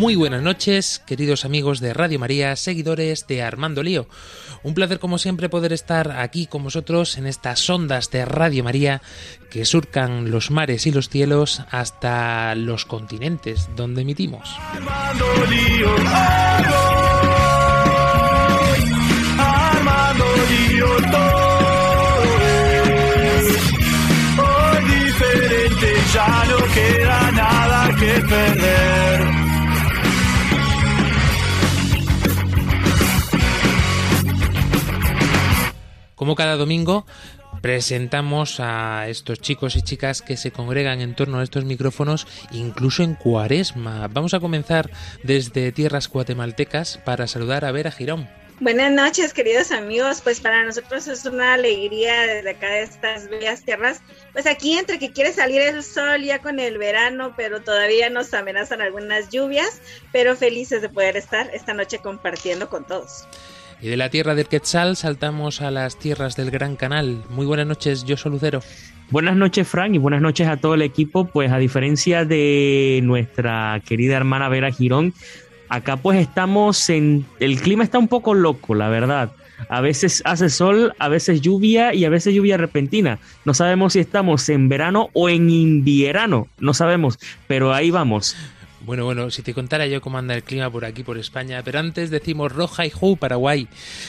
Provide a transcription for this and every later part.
Muy buenas noches, queridos amigos de Radio María, seguidores de Armando Lío. Un placer como siempre poder estar aquí con vosotros en estas ondas de Radio María que surcan los mares y los cielos hasta los continentes donde emitimos. Armando lío, Armando ya no queda nada que perder. Como cada domingo, presentamos a estos chicos y chicas que se congregan en torno a estos micrófonos, incluso en cuaresma. Vamos a comenzar desde tierras guatemaltecas para saludar a Vera Girón. Buenas noches, queridos amigos. Pues para nosotros es una alegría desde acá de estas bellas tierras. Pues aquí entre que quiere salir el sol ya con el verano, pero todavía nos amenazan algunas lluvias, pero felices de poder estar esta noche compartiendo con todos. Y de la tierra del Quetzal saltamos a las tierras del Gran Canal. Muy buenas noches, yo soy Lucero. Buenas noches, Frank, y buenas noches a todo el equipo. Pues a diferencia de nuestra querida hermana Vera Girón, acá pues estamos en... El clima está un poco loco, la verdad. A veces hace sol, a veces lluvia y a veces lluvia repentina. No sabemos si estamos en verano o en invierno, no sabemos, pero ahí vamos. Bueno, bueno, si te contara yo cómo anda el clima por aquí, por España, pero antes decimos Roja y Ju, Paraguay.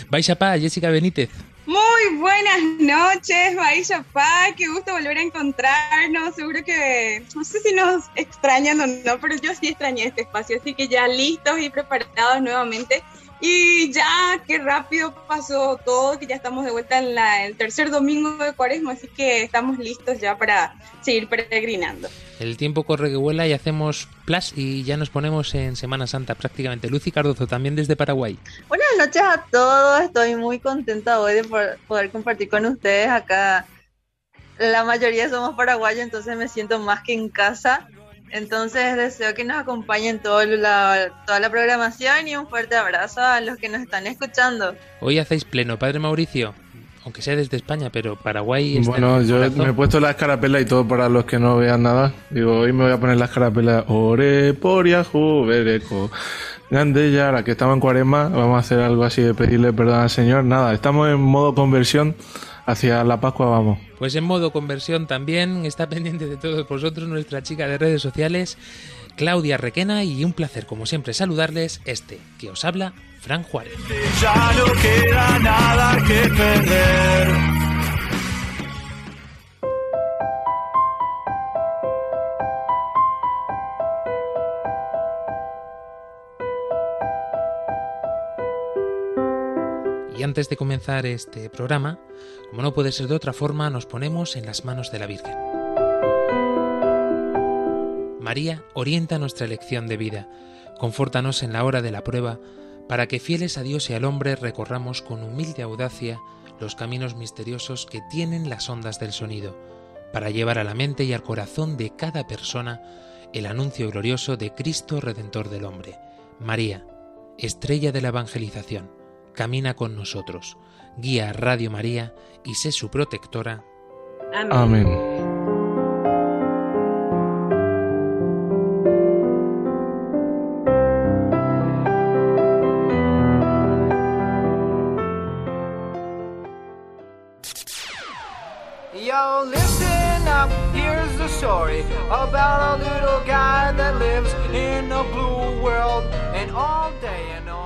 Vais a paz, Jessica Benítez. Muy buenas noches, Baisha Pa, qué gusto volver a encontrarnos. Seguro que no sé si nos extrañan o no, pero yo sí extrañé este espacio, así que ya listos y preparados nuevamente. Y ya, qué rápido pasó todo, que ya estamos de vuelta en la, el tercer domingo de Cuaresma, así que estamos listos ya para seguir peregrinando. El tiempo corre que vuela y hacemos plus y ya nos ponemos en Semana Santa prácticamente. Lucy Cardozo, también desde Paraguay. Buenas noches a todos, estoy muy contenta hoy de por- poder compartir con ustedes acá. La mayoría somos paraguayos, entonces me siento más que en casa. Entonces deseo que nos acompañen todo la, toda la programación y un fuerte abrazo a los que nos están escuchando. Hoy hacéis pleno, Padre Mauricio, aunque sea desde España, pero Paraguay está Bueno, yo corazón. me he puesto la escarapela y todo para los que no vean nada. Digo, hoy me voy a poner la escarapela. Ore por Bereco. Grande ya, ahora que estamos en cuaresma, vamos a hacer algo así de pedirle perdón al Señor. Nada, estamos en modo conversión hacia la Pascua, vamos. Pues en modo conversión también está pendiente de todos vosotros nuestra chica de redes sociales, Claudia Requena, y un placer, como siempre, saludarles este que os habla, Fran Juárez. Ya no queda nada que perder. Y antes de comenzar este programa, como no puede ser de otra forma, nos ponemos en las manos de la Virgen. María orienta nuestra elección de vida, confórtanos en la hora de la prueba, para que fieles a Dios y al hombre recorramos con humilde audacia los caminos misteriosos que tienen las ondas del sonido, para llevar a la mente y al corazón de cada persona el anuncio glorioso de Cristo Redentor del hombre. María, estrella de la evangelización, camina con nosotros, guía a Radio María y sé su protectora. Amén. Amén.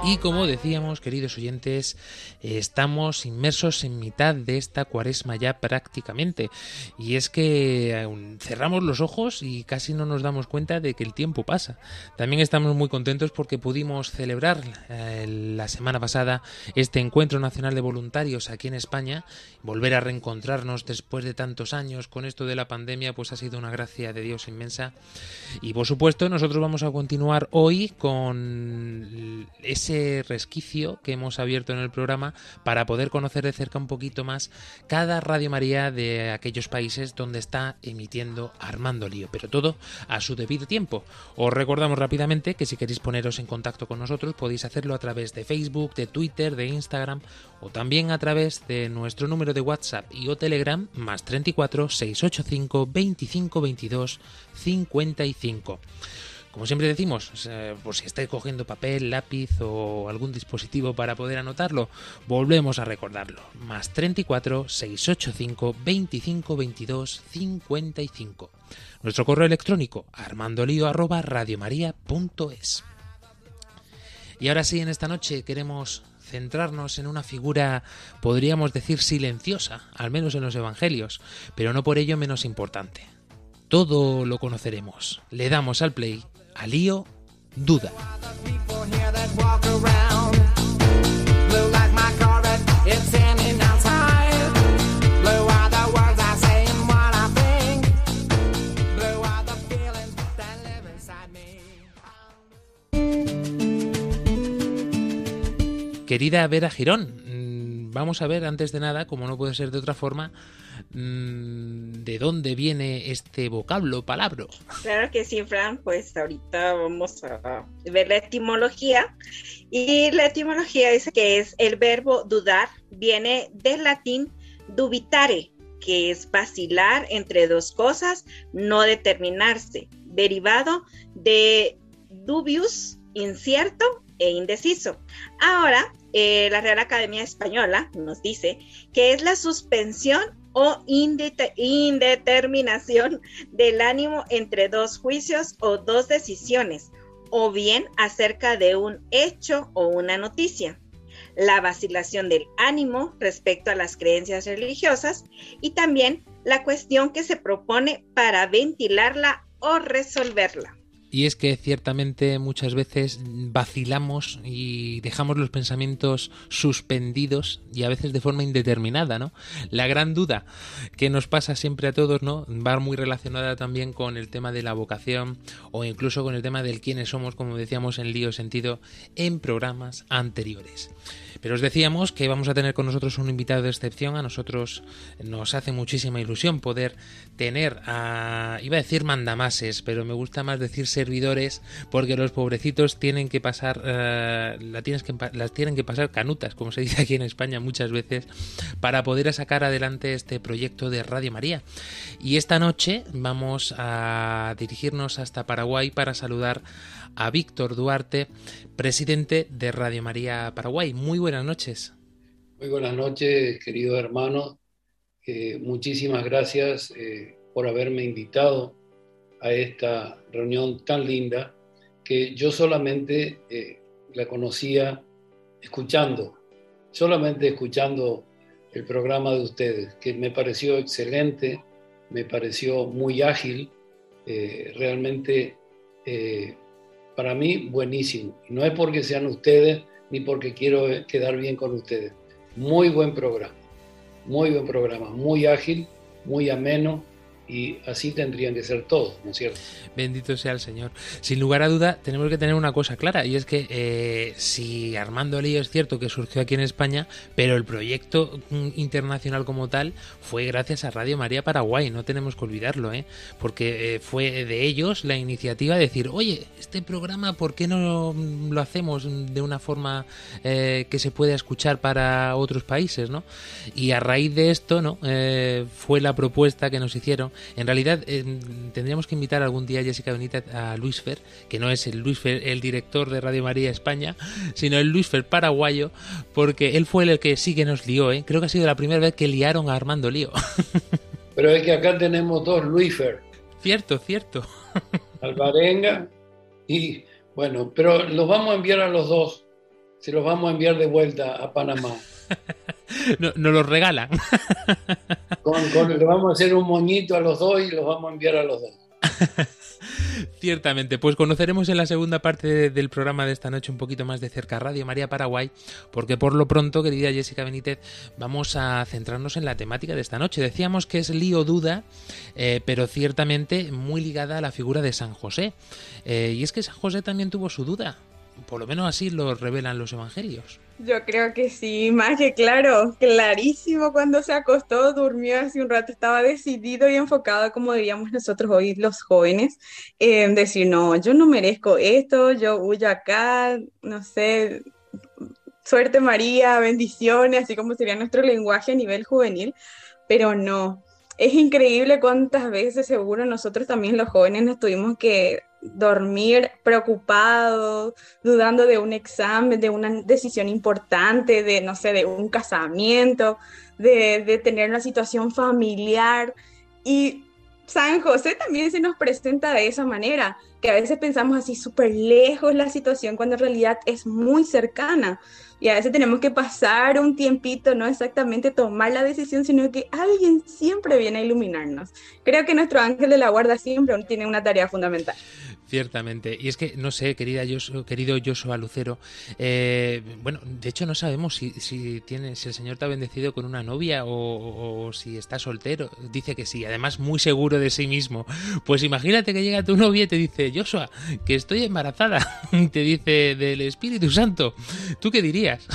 Y como decíamos, queridos oyentes, estamos inmersos en mitad de esta cuaresma ya prácticamente. Y es que cerramos los ojos y casi no nos damos cuenta de que el tiempo pasa. También estamos muy contentos porque pudimos celebrar eh, la semana pasada este encuentro nacional de voluntarios aquí en España. Volver a reencontrarnos después de tantos años con esto de la pandemia, pues ha sido una gracia de Dios inmensa. Y por supuesto, nosotros vamos a continuar hoy con ese resquicio que hemos abierto en el programa para poder conocer de cerca un poquito más cada Radio María de aquellos países donde está emitiendo Armando Lío, pero todo a su debido tiempo. Os recordamos rápidamente que si queréis poneros en contacto con nosotros podéis hacerlo a través de Facebook, de Twitter, de Instagram o también a través de nuestro número de WhatsApp y o Telegram más 34 685 25 22 55. Como siempre decimos, por si estáis cogiendo papel, lápiz o algún dispositivo para poder anotarlo, volvemos a recordarlo. Más 34 685 25 22 55. Nuestro correo electrónico armandolio. Y ahora sí, en esta noche queremos centrarnos en una figura, podríamos decir, silenciosa, al menos en los Evangelios, pero no por ello menos importante. Todo lo conoceremos. Le damos al play a Lío Duda. Querida Vera Girón, mm, vamos a ver antes de nada, como no puede ser de otra forma, de dónde viene este vocablo, palabra. Claro que sí, Fran, pues ahorita vamos a ver la etimología. Y la etimología dice que es el verbo dudar, viene del latín dubitare, que es vacilar entre dos cosas, no determinarse, derivado de dubius, incierto, e indeciso. Ahora, eh, la Real Academia Española nos dice que es la suspensión o indeterminación del ánimo entre dos juicios o dos decisiones, o bien acerca de un hecho o una noticia. La vacilación del ánimo respecto a las creencias religiosas y también la cuestión que se propone para ventilarla o resolverla. Y es que ciertamente muchas veces vacilamos y dejamos los pensamientos suspendidos y a veces de forma indeterminada, ¿no? La gran duda que nos pasa siempre a todos, ¿no? Va muy relacionada también con el tema de la vocación o incluso con el tema del quiénes somos, como decíamos en lío sentido en programas anteriores. Pero os decíamos que vamos a tener con nosotros un invitado de excepción. A nosotros nos hace muchísima ilusión poder tener a, iba a decir mandamases, pero me gusta más decir servidores, porque los pobrecitos tienen que pasar, eh, la tienes que, las tienen que pasar canutas, como se dice aquí en España muchas veces, para poder sacar adelante este proyecto de Radio María. Y esta noche vamos a dirigirnos hasta Paraguay para saludar Víctor Duarte, presidente de Radio María Paraguay. Muy buenas noches. Muy buenas noches, queridos hermanos. Eh, muchísimas gracias eh, por haberme invitado a esta reunión tan linda que yo solamente eh, la conocía escuchando, solamente escuchando el programa de ustedes, que me pareció excelente, me pareció muy ágil, realmente para mí buenísimo. No es porque sean ustedes ni porque quiero quedar bien con ustedes. Muy buen programa, muy buen programa, muy ágil, muy ameno, y así tendrían que ser todos, ¿no es cierto? Bendito sea el Señor. Sin lugar a duda, tenemos que tener una cosa clara, y es que eh, si Armando Lío es cierto que surgió aquí en España, pero el proyecto mm, internacional como tal fue gracias a Radio María Paraguay, no tenemos que olvidarlo, ¿eh? porque eh, fue de ellos la iniciativa de decir, oye, este programa, ¿por qué no lo hacemos de una forma eh, que se pueda escuchar para otros países? ¿no? Y a raíz de esto, ¿no? fue la propuesta que nos hicieron en realidad, eh, tendríamos que invitar algún día a Jessica Benítez a Luis Fer, que no es el Luis Fer, el director de Radio María España, sino el Luis Fer paraguayo, porque él fue el que sí que nos lió, ¿eh? Creo que ha sido la primera vez que liaron a Armando Lío. Pero es que acá tenemos dos Luis Fer. Cierto, cierto. Alvarenga y bueno, pero los vamos a enviar a los dos. Se los vamos a enviar de vuelta a Panamá. No, nos los regalan. le vamos a hacer un moñito a los dos y los vamos a enviar a los dos. Ciertamente, pues conoceremos en la segunda parte del programa de esta noche un poquito más de cerca Radio María Paraguay, porque por lo pronto, querida Jessica Benítez, vamos a centrarnos en la temática de esta noche. Decíamos que es lío duda, eh, pero ciertamente muy ligada a la figura de San José. Eh, y es que San José también tuvo su duda. por lo menos así lo revelan los evangelios. Yo creo que sí, más que claro, clarísimo cuando se acostó, durmió hace un rato, estaba decidido y enfocado, como diríamos nosotros hoy los jóvenes, en decir, no, yo no merezco esto, yo huyo acá, no sé, suerte María, bendiciones, así como sería nuestro lenguaje a nivel juvenil, pero no. Es increíble cuántas veces seguro nosotros también los jóvenes nos tuvimos que dormir preocupado, dudando de un examen, de una decisión importante, de, no sé, de un casamiento, de, de tener una situación familiar. Y San José también se nos presenta de esa manera, que a veces pensamos así súper lejos la situación cuando en realidad es muy cercana. Y a veces tenemos que pasar un tiempito, no exactamente tomar la decisión, sino que alguien siempre viene a iluminarnos. Creo que nuestro ángel de la guarda siempre tiene una tarea fundamental. Ciertamente. Y es que, no sé, querida querido Joshua Lucero, eh, bueno, de hecho no sabemos si, si, tiene, si el Señor te ha bendecido con una novia o, si está soltero. Dice que sí, además muy seguro de sí mismo. Pues imagínate que llega tu novia y te dice, Joshua, que estoy embarazada. Y te dice del Espíritu Santo. ¿Tú qué dirías?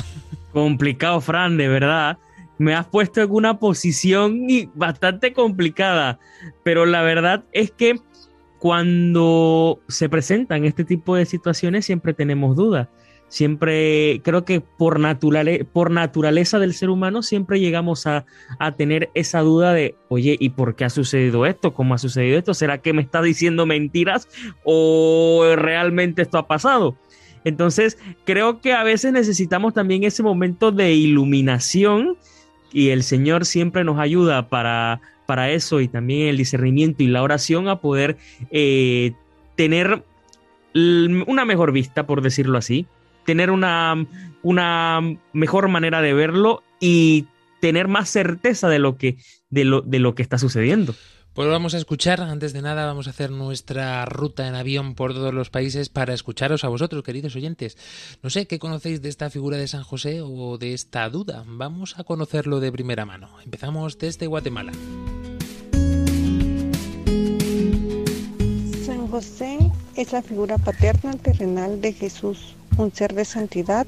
Complicado, Fran, de verdad me has puesto en una posición bastante complicada, pero la verdad es que cuando se presentan este tipo de situaciones siempre tenemos dudas. Siempre, creo que por, por naturaleza del ser humano siempre llegamos a, tener esa duda de, oye, ¿y por qué ha sucedido esto? ¿Cómo ha sucedido esto? ¿Será que me está diciendo mentiras o realmente esto ha pasado? Entonces, creo que a veces necesitamos también ese momento de iluminación y el Señor siempre nos ayuda para para eso y también el discernimiento y la oración a poder eh, tener una mejor vista, por decirlo así, tener una, una mejor manera de verlo y tener más certeza de lo que, de lo, de lo que está sucediendo. Pues vamos a escuchar, antes de nada vamos a hacer nuestra ruta en avión por todos los países para escucharos a vosotros, queridos oyentes. No sé qué conocéis de esta figura de San José o de esta duda. Vamos a conocerlo de primera mano. Empezamos desde Guatemala. San José es la figura paterna terrenal de Jesús, un ser de santidad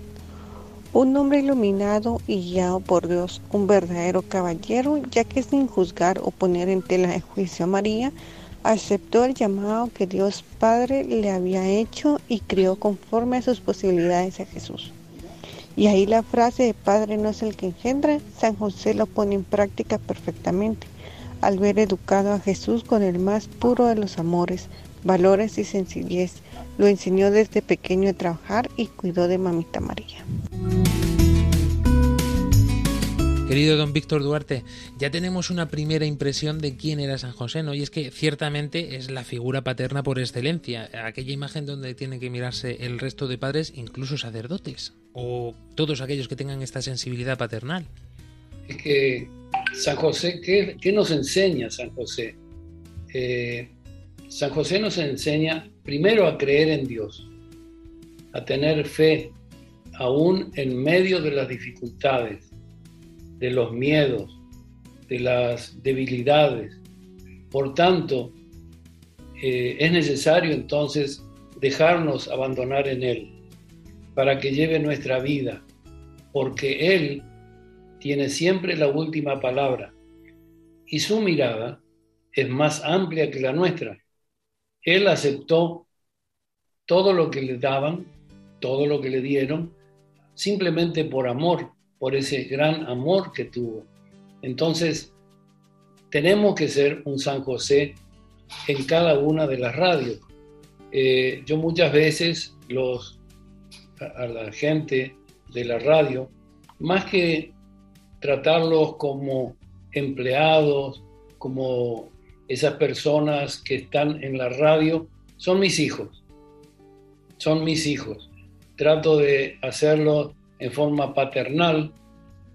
un hombre iluminado y guiado por Dios, un verdadero caballero, ya que sin juzgar o poner en tela de juicio a María, aceptó el llamado que Dios Padre le había hecho y crió conforme a sus posibilidades a Jesús. Y ahí la frase de Padre no es el que engendra, San José lo pone en práctica perfectamente, al ver educado a Jesús con el más puro de los amores, valores y sencillez. Lo enseñó desde pequeño a trabajar y cuidó de mamita María. Querido don Víctor Duarte, ya tenemos una primera impresión de quién era San José, ¿no? Y es que ciertamente es la figura paterna por excelencia, aquella imagen donde tienen que mirarse el resto de padres, incluso sacerdotes, o todos aquellos que tengan esta sensibilidad paternal. Es que San José, ¿qué, nos enseña San José? Eh, San José nos enseña primero a creer en Dios, a tener fe, aún en medio de las dificultades de los miedos, de las debilidades. Por tanto, eh, es necesario entonces dejarnos abandonar en Él para que lleve nuestra vida, porque Él tiene siempre la última palabra y su mirada es más amplia que la nuestra. Él aceptó todo lo que le daban, todo lo que le dieron, simplemente por amor, por ese gran amor que tuvo. Entonces, tenemos que ser un San José en cada una de las radios. Eh, yo muchas veces los, a, la gente de la radio, más que tratarlos como empleados, como esas personas que están en la radio, son mis hijos. Son mis hijos. Trato de hacerlo en forma paternal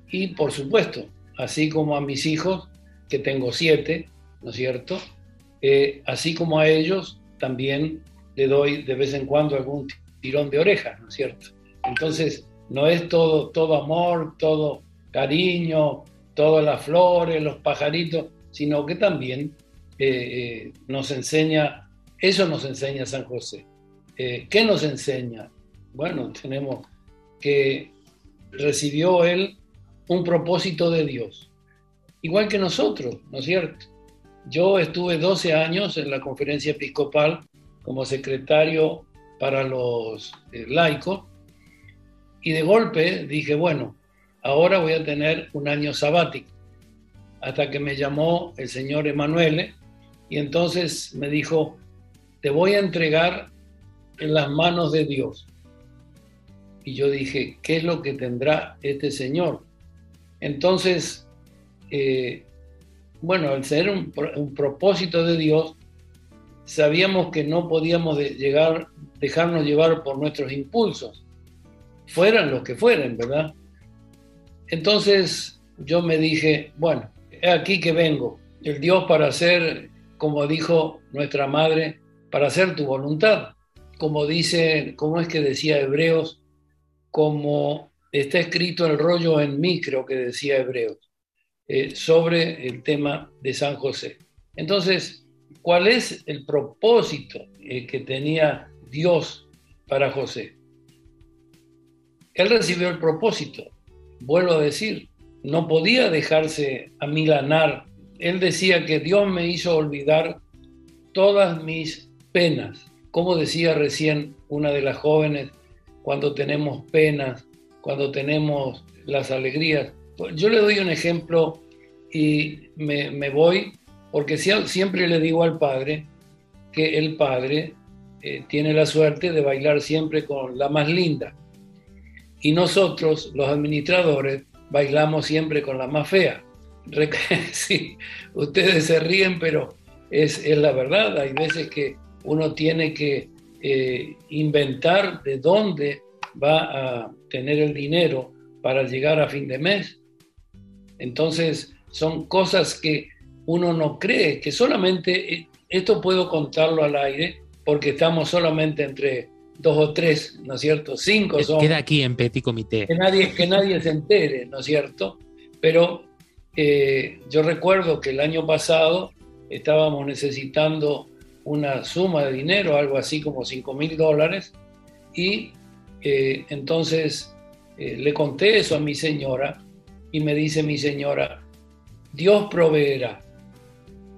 y por supuesto, así como a mis hijos, que tengo siete, ¿no es cierto? Eh, así como a ellos, también le doy de vez en cuando algún tirón de orejas, ¿no es cierto? Entonces, no es todo, todo amor, todo cariño, todas las flores, los pajaritos, sino que también eh, eh, nos enseña, eso nos enseña San José. ¿Qué nos enseña? bueno, tenemos que recibió él un propósito de Dios, igual que nosotros, ¿no es cierto? Yo estuve 12 años en la conferencia episcopal como secretario para los eh, laicos y de golpe dije, bueno, ahora voy a tener un año sabático, hasta que me llamó el señor Emanuele y entonces me dijo, te voy a entregar en las manos de Dios. Y yo dije, ¿qué es lo que tendrá este señor? Entonces, eh, bueno, al ser un, propósito de Dios, sabíamos que no podíamos dejarnos llevar por nuestros impulsos, fueran los que fueran, ¿verdad? Entonces yo me dije, bueno, es aquí que vengo, el Dios para hacer, como dijo nuestra madre, para hacer tu voluntad, como dice, como es que decía Hebreos, como está escrito el rollo en mí, creo que decía Hebreos, eh, sobre el tema de San José. Entonces, ¿cuál es el propósito eh, que tenía Dios para José? Él recibió el propósito, vuelvo a decir, no podía dejarse amilanar. Él decía que Dios me hizo olvidar todas mis penas. Como decía recién una de las jóvenes, cuando tenemos penas, cuando tenemos las alegrías. Yo le doy un ejemplo y me, voy, porque siempre le digo al padre que el padre eh, tiene la suerte de bailar siempre con la más linda. Y nosotros, los administradores, bailamos siempre con la más fea. sí, ustedes se ríen, pero es, es, la verdad. Hay veces que uno tiene que eh, inventar de dónde va a tener el dinero para llegar a fin de mes. Entonces, son cosas que uno no cree, que solamente, eh, esto puedo contarlo al aire, porque estamos solamente entre dos o tres, ¿no es cierto? Cinco son. Queda aquí en Petit Comité. Que nadie, que nadie se entere, ¿no es cierto? Pero eh, yo recuerdo que el año pasado estábamos necesitando una suma de dinero, algo así como 5 mil dólares, y eh, entonces eh, le conté eso a mi señora y me dice mi señora, Dios proveerá.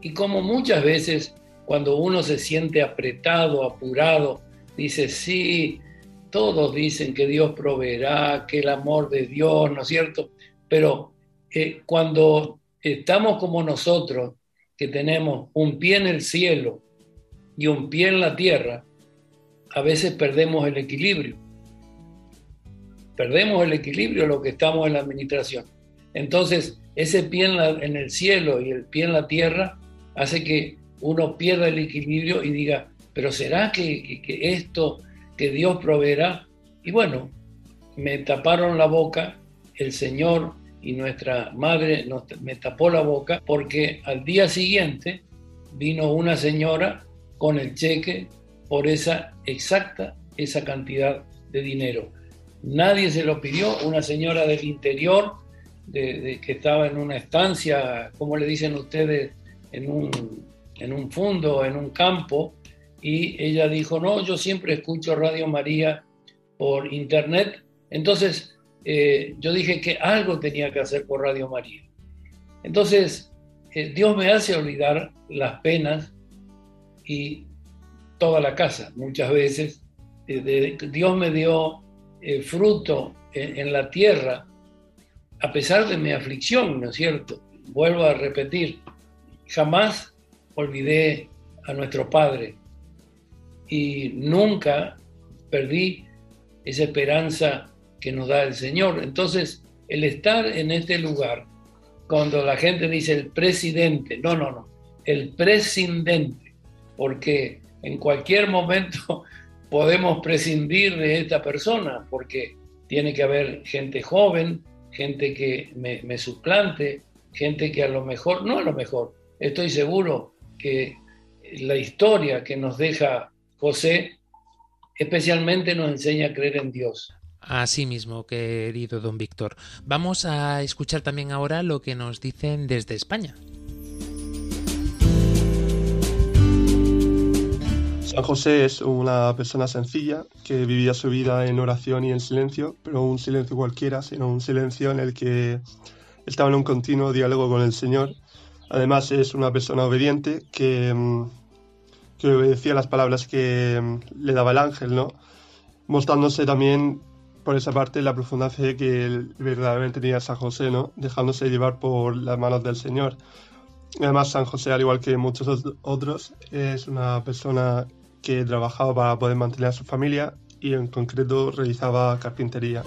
Y como muchas veces cuando uno se siente apretado, apurado, dice, sí, todos dicen que Dios proveerá, que el amor de Dios, ¿no es cierto? Pero cuando estamos como nosotros, que tenemos un pie en el cielo y un pie en la tierra, a veces perdemos el equilibrio. Perdemos el equilibrio lo que estamos en la administración. Entonces, ese pie en, el cielo y el pie en la tierra hace que uno pierda el equilibrio y diga, pero ¿será que, esto, que Dios proveerá? Y bueno, me taparon la boca, el Señor y nuestra madre me tapó la boca porque al día siguiente vino una señora con el cheque por esa exacta, esa cantidad de dinero. Nadie se lo pidió, una señora del interior de, que estaba en una estancia, como le dicen ustedes, en un, en un fondo, en un campo, y ella dijo, no, yo siempre escucho Radio María por internet. Entonces eh, yo dije que algo tenía que hacer por Radio María. Entonces eh, Dios me hace olvidar las penas y toda la casa, muchas veces. Eh, Dios me dio fruto en, la tierra a pesar de mi aflicción, ¿no es cierto? Vuelvo a repetir, jamás olvidé a nuestro Padre y nunca perdí esa esperanza que nos da el Señor. Entonces, el estar en este lugar, cuando la gente dice el presidente, no, no, no, el presidente, porque en cualquier momento podemos prescindir de esta persona, porque tiene que haber gente joven, gente que me, suplante, gente que a lo mejor, no a lo mejor, estoy seguro que la historia que nos deja José especialmente nos enseña a creer en Dios. Así mismo, querido don Víctor. Vamos a escuchar también ahora lo que nos dicen desde España. San José es una persona sencilla que vivía su vida en oración y en silencio, pero un silencio cualquiera, sino un silencio en el que estaba en un continuo diálogo con el Señor. Además es una persona obediente que, mm, que obedecía las palabras que mm, le daba el ángel, ¿no? Mostrándose también por esa parte la profunda fe que verdaderamente tenía San José, ¿no? Dejándose llevar por las manos del Señor. Además, San José, al igual que muchos otros, es una persona que trabajaba para poder mantener a su familia y en concreto realizaba carpintería.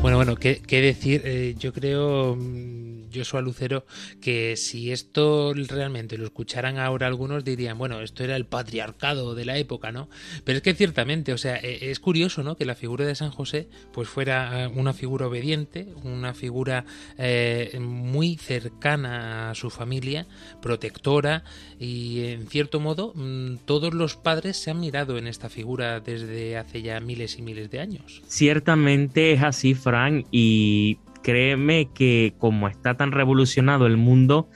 Bueno, bueno, ¿qué, decir? Eh, yo creo mm, Joshua Lucero, que si esto realmente lo escucharan ahora algunos dirían, bueno, esto era el patriarcado de la época, ¿no? Pero es que ciertamente, o sea, e, es curioso, ¿no? Que la figura de San José, pues fuera eh, una figura obediente, una figura eh, muy cercana a su familia, protectora, y en cierto modo mm, todos los padres se han mirado en esta figura desde hace ya miles y miles de años. Ciertamente es así, Frank, y créeme que como está tan revolucionado el mundo,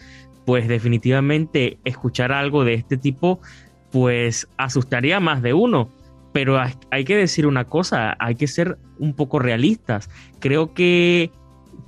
pues definitivamente escuchar algo de este tipo, pues asustaría más de uno. Pero hay que decir una cosa, hay que ser un poco realistas. Creo que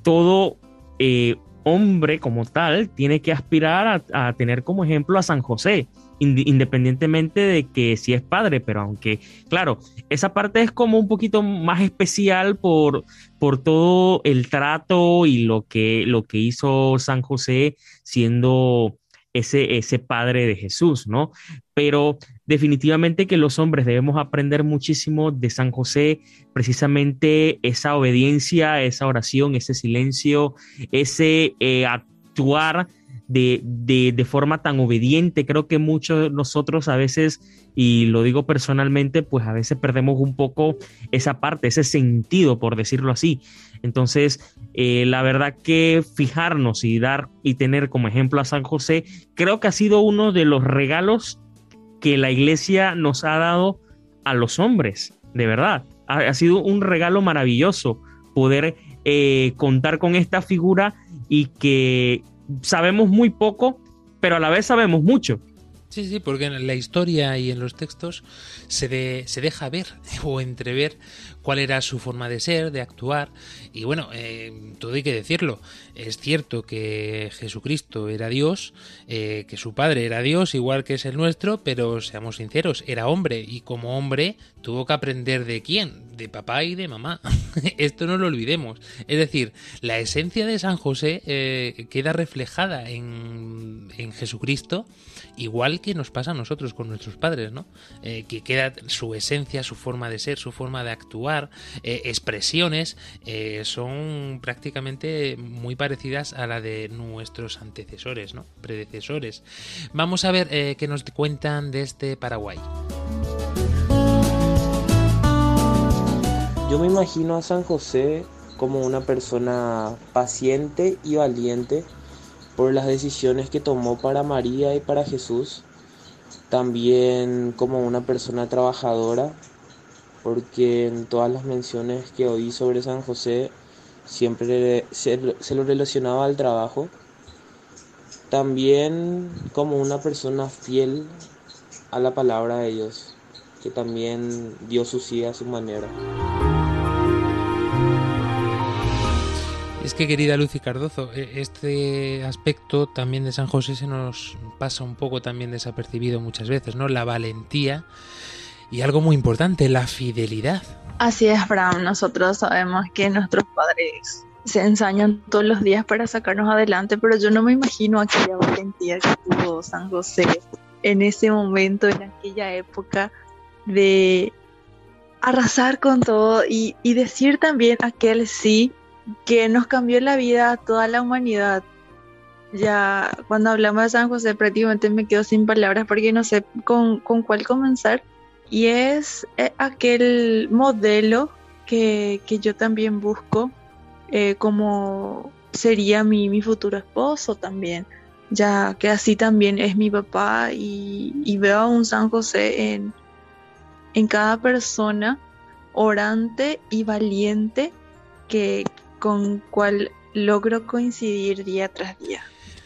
todo eh, hombre como tal tiene que aspirar a, tener como ejemplo a San José, independientemente de que si es padre, pero aunque, claro, esa parte es como un poquito más especial por, por todo el trato y lo que, lo que hizo San José siendo ese, ese padre de Jesús, ¿no? Pero definitivamente que los hombres debemos aprender muchísimo de San José, precisamente esa obediencia, esa oración, ese silencio, ese eh, actuar de, de, forma tan obediente. Creo que muchos de nosotros a veces, y lo digo personalmente, pues a veces perdemos un poco esa parte, ese sentido, por decirlo así. Entonces, eh, la verdad que fijarnos y dar y tener como ejemplo a San José, creo que ha sido uno de los regalos que la iglesia nos ha dado a los hombres, de verdad. Ha, sido un regalo maravilloso poder eh, contar con esta figura y que sabemos muy poco, pero a la vez sabemos mucho. Sí, sí, porque en la historia y en los textos se, se deja ver o entrever cuál era su forma de ser, de actuar. Y bueno, eh, todo hay que decirlo. Es cierto que Jesucristo era Dios, eh, que su Padre era Dios, igual que es el nuestro, pero seamos sinceros, era hombre y como hombre tuvo que aprender de quién, de papá y de mamá. Esto no lo olvidemos. Es decir, la esencia de San José eh, queda reflejada en, en Jesucristo igual que nos pasa a nosotros con nuestros padres, ¿no? que queda su esencia, su forma de ser, su forma de actuar, eh, expresiones, eh, son prácticamente muy parecidas a la de nuestros antecesores, ¿no? Predecesores. Vamos a ver eh, qué nos cuentan de este Paraguay. Yo me imagino a San José como una persona paciente y valiente por las decisiones que tomó para María y para Jesús, también como una persona trabajadora porque en todas las menciones que oí sobre San José siempre se, lo relacionaba al trabajo. También como una persona fiel a la palabra de Dios, que también dio su sí a su manera. Es que querida Lucy Cardozo, e, este aspecto también de San José se nos pasa un poco también desapercibido muchas veces, ¿no? La valentía y algo muy importante, la fidelidad. Así es, Bram. Nosotros sabemos que nuestros padres se ensañan todos los días para sacarnos adelante, pero yo no me imagino aquella valentía que tuvo San José en ese momento, en aquella época, de arrasar con todo y, y decir también aquel sí que nos cambió la vida a toda la humanidad. Ya cuando hablamos de San José prácticamente me quedo sin palabras porque no sé con, con cuál comenzar y es eh, aquel modelo que, yo también busco eh, como sería mi, futuro esposo también, ya que así también es mi papá y, veo a un San José en, en cada persona orante y valiente que con cual logro coincidir día tras día.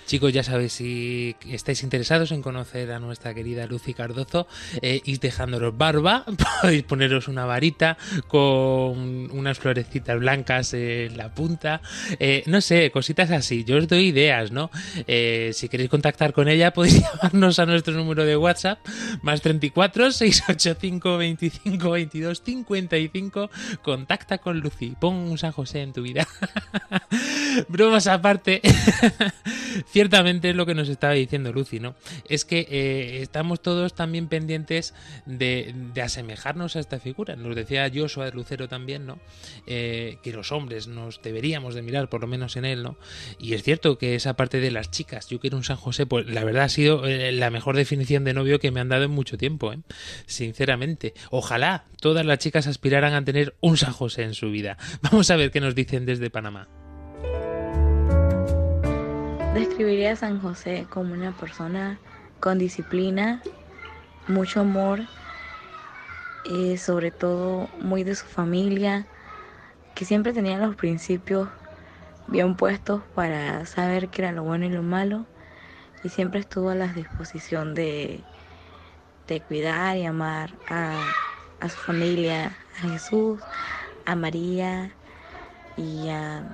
Chicos, ya sabéis, si estáis interesados en conocer a nuestra querida Lucy Cardozo, eh, ir dejándolos barba, podéis poneros una varita con unas florecitas blancas en la punta, eh, no sé, cositas así. Yo os doy ideas, ¿no? Eh, si queréis contactar con ella, podéis llamarnos a nuestro número de WhatsApp, más 34 685 25 22 55. Contacta con Lucy, pon un San José en tu vida. Bromas aparte, ciertamente es lo que nos estaba diciendo Lucy, ¿no? Es que eh, estamos todos también pendientes de, asemejarnos a esta figura. Nos decía Joshua Lucero también, ¿no? Eh, que los hombres nos deberíamos de mirar por lo menos en él, ¿no? Y es cierto que esa parte de las chicas, yo quiero un San José, pues la verdad ha sido eh, la mejor definición de novio que me han dado en mucho tiempo, ¿eh? Sinceramente. Ojalá todas las chicas aspiraran a tener un San José en su vida. Vamos a ver qué nos dicen desde Panamá. Describiría a San José como una persona con disciplina, mucho amor, y sobre todo muy de su familia, que siempre tenía los principios bien puestos para saber qué era lo bueno y lo malo, y siempre estuvo a la disposición de, de cuidar y amar a, a su familia, a Jesús, a María y a,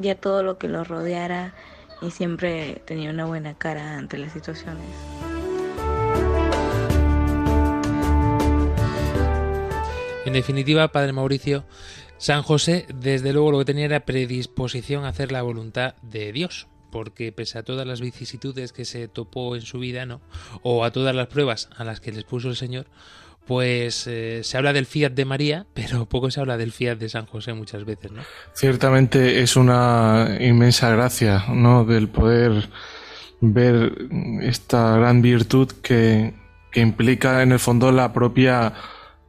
y a todo lo que lo rodeara y siempre tenía una buena cara ante las situaciones. En definitiva, Padre Mauricio, San José desde luego lo que tenía era predisposición a hacer la voluntad de Dios, porque pese a todas las vicisitudes que se topó en su vida, ¿no? O a todas las pruebas a las que les puso el Señor, pues eh, se habla del fiat de María, pero poco se habla del fiat de San José muchas veces, ¿no? Ciertamente es una inmensa gracia, ¿no? Del poder ver esta gran virtud que, que implica en el fondo la propia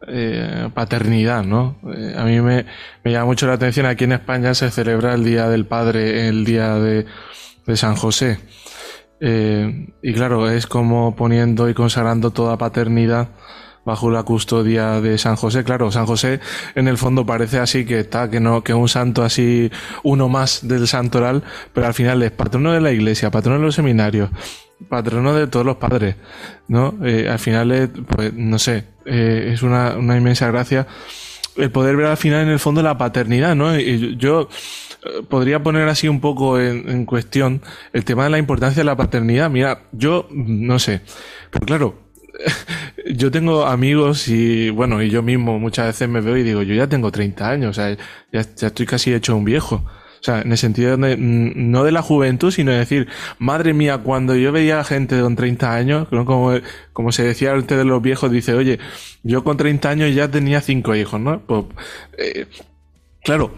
eh, paternidad, ¿no? Eh, a mí me, me, llama mucho la atención, aquí en España se celebra el Día del Padre, el Día de, de San José. Y claro, es como poniendo y consagrando toda paternidad bajo la custodia de San José. Claro, San José en el fondo parece así que está, que no, que un santo así, uno más del santoral, pero al final es patrono de la iglesia, patrono de los seminarios, patrono de todos los padres, ¿no? Eh, al final es, pues, no sé, eh, es una, una, inmensa gracia el poder ver al final en el fondo la paternidad, ¿no? Y yo podría poner así un poco en, en cuestión el tema de la importancia de la paternidad. Mira, yo no sé, pero claro, yo tengo amigos y bueno, y yo mismo muchas veces me veo y digo, yo ya tengo 30 años, o sea, ya, estoy casi hecho un viejo. O sea, en el sentido de, no de la juventud, sino de decir, madre mía, cuando yo veía a gente con 30 años, como, como se decía antes de los viejos, dice, oye, yo con 30 años ya tenía cinco hijos, ¿no? Pues, eh, claro,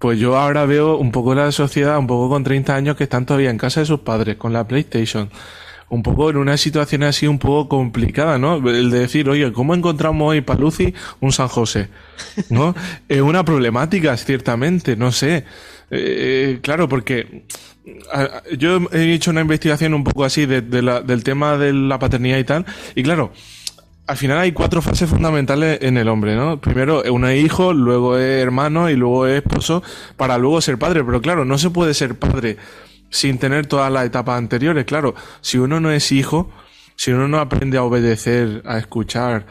pues yo ahora veo un poco la sociedad, un poco con 30 años que están todavía en casa de sus padres, con la PlayStation un poco en una situación así un poco complicada, ¿no? El de decir, oye, ¿cómo encontramos hoy para Lucy un San José? ¿No? es una problemática, ciertamente, no sé. Eh, claro, porque yo he hecho una investigación un poco así de, de la, del tema de la paternidad y tal, y claro, al final hay cuatro fases fundamentales en el hombre, ¿no? Primero uno es hijo, luego es hermano y luego es esposo, para luego ser padre. Pero claro, no se puede ser padre sin tener todas las etapas anteriores. Claro, si uno no es hijo, si uno no aprende a obedecer, a escuchar,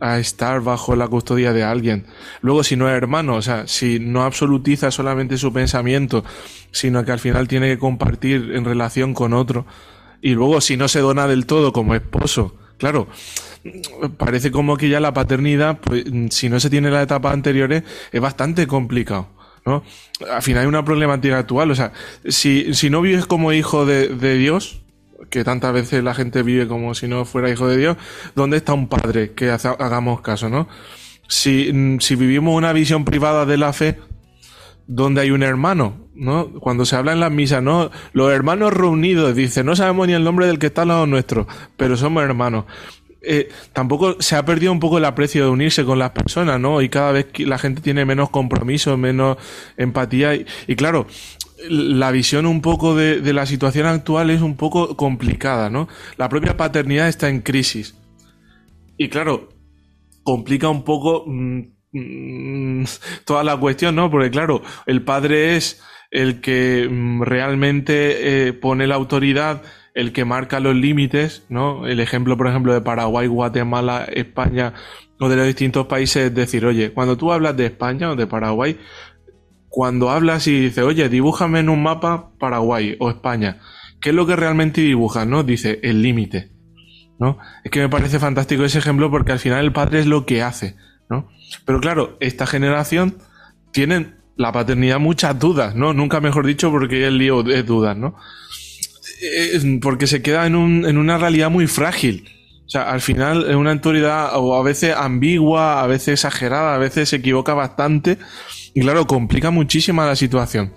a estar bajo la custodia de alguien, luego si no es hermano, o sea, si no absolutiza solamente su pensamiento, sino que al final tiene que compartir en relación con otro, y luego si no se dona del todo como esposo, claro, parece como que ya la paternidad, pues si no se tiene las etapas anteriores, es bastante complicado. ¿No? Al final hay una problemática actual. O sea, si, si no vives como hijo de, Dios, que tantas veces la gente vive como si no fuera hijo de Dios, ¿dónde está un padre que hagamos caso, no? Si, si vivimos una visión privada de la fe, ¿dónde hay un hermano, ¿no? Cuando se habla en las misas, ¿no? Los hermanos reunidos, dice, no sabemos ni el nombre del que está al lado nuestro, pero somos hermanos eh, tampoco se ha perdido un poco el aprecio de unirse con las personas, ¿no? Y cada vez la gente tiene menos compromiso, menos empatía. Y, y claro, la visión un poco de, de, la situación actual es un poco complicada, ¿no? La propia paternidad está en crisis. Y claro, complica un poco mmm, toda la cuestión, ¿no? Porque claro, el padre es el que mm, realmente eh, pone la autoridad, el que marca los límites, ¿no? El ejemplo, por ejemplo, de Paraguay, Guatemala, España o de los distintos países es decir, oye, cuando tú hablas de España o de Paraguay, cuando hablas y dices, oye, dibújame en un mapa Paraguay o España, ¿qué es lo que realmente dibujas, no? Dice, el límite, ¿no? Es que me parece fantástico ese ejemplo porque al final el padre es lo que hace, ¿no? Pero claro, esta generación tienen la paternidad muchas dudas, ¿no? Nunca mejor dicho porque el lío de dudas, ¿no? Porque se queda en, un, en una realidad muy frágil. O sea, al final una autoridad o a veces ambigua, a veces exagerada, a veces se equivoca bastante y claro, complica muchísima la situación.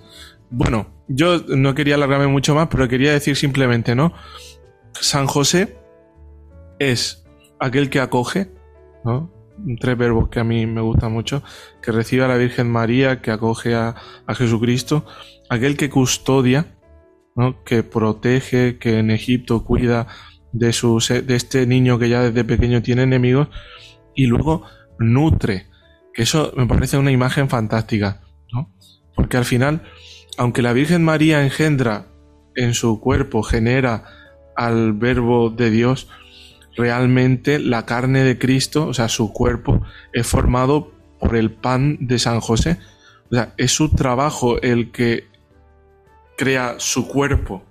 Bueno, yo no quería alargarme mucho más, pero quería decir simplemente, ¿no? San José es aquel que acoge, ¿no? Tres verbos que a mí me gustan mucho, que recibe a la Virgen María, que acoge a, a Jesucristo, aquel que custodia, que protege, que en Egipto cuida de, de este niño que ya desde pequeño tiene enemigos, y luego nutre, que eso me parece una imagen fantástica, ¿no? Porque al final, aunque la Virgen María engendra en su cuerpo, genera al verbo de Dios, realmente la carne de Cristo, o sea, su cuerpo, es formado por el pan de San José. O sea, es su trabajo el que crea su cuerpo,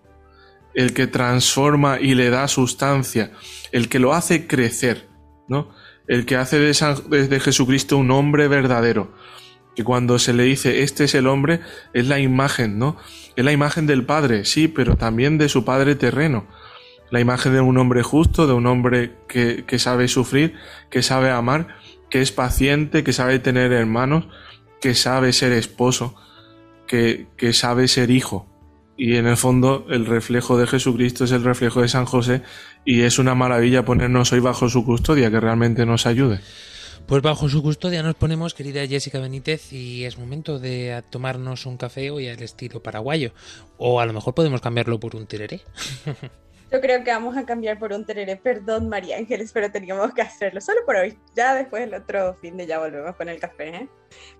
el que transforma y le da sustancia, el que lo hace crecer, ¿no? el que hace de, Jesucristo un hombre verdadero. Que cuando se le dice este es el hombre, es la imagen, ¿no? Es la imagen del Padre, sí, pero también de su Padre terreno. La imagen de un hombre justo, de un hombre que, sabe sufrir, que sabe amar, que es paciente, que sabe tener hermanos, que sabe ser esposo, que, que sabe ser hijo. Y en el fondo el reflejo de Jesucristo es el reflejo de San José y es una maravilla ponernos hoy bajo su custodia, que realmente nos ayude. Pues bajo su custodia nos ponemos, querida Jessica Benítez, y es momento de tomarnos un café hoy al estilo paraguayo. O a lo mejor podemos cambiarlo por un tereré. Yo creo que vamos a cambiar por un tereré. Perdón, María Ángeles, pero teníamos que hacerlo solo por hoy. Ya después el otro fin de ya volvemos con el café. ¿eh?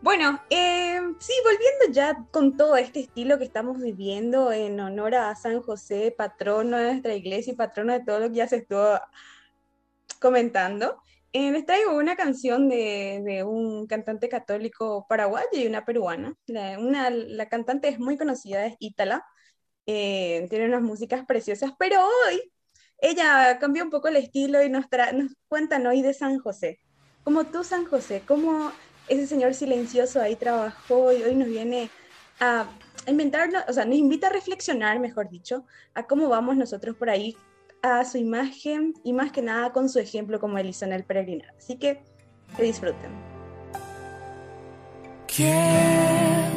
Bueno, eh, sí, volviendo ya con todo este estilo que estamos viviendo en honor a San José, patrono de nuestra iglesia y patrono de todo lo que ya se estuvo comentando. Eh, les traigo una canción de, de, un cantante católico paraguayo y una peruana. La, una, la cantante es muy conocida, es Ítala. Eh, tiene unas músicas preciosas, pero hoy ella cambió un poco el estilo y nos, nos cuentan hoy de San José. Como tú, San José, cómo ese señor silencioso ahí trabajó y hoy nos viene a inventar, o sea, nos invita a reflexionar, mejor dicho, a cómo vamos nosotros por ahí a su imagen y más que nada con su ejemplo como él hizo en el peregrinar. Así que que disfruten. ¿Quién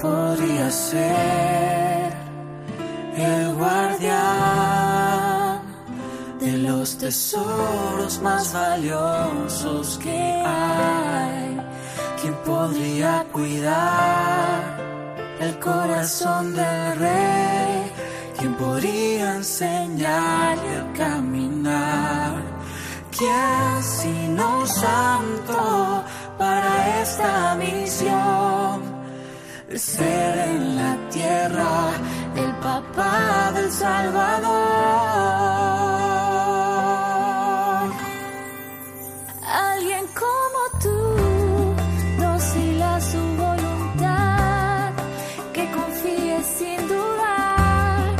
podría ser? El guardián de los tesoros más valiosos que hay. ¿Quién podría cuidar el corazón del rey? ¿Quién podría enseñarle a caminar? ¿Quién sino santo para esta misión? De ser en la tierra el papá del Salvador. Alguien como tú, dócil a su voluntad, que confíe sin dudar,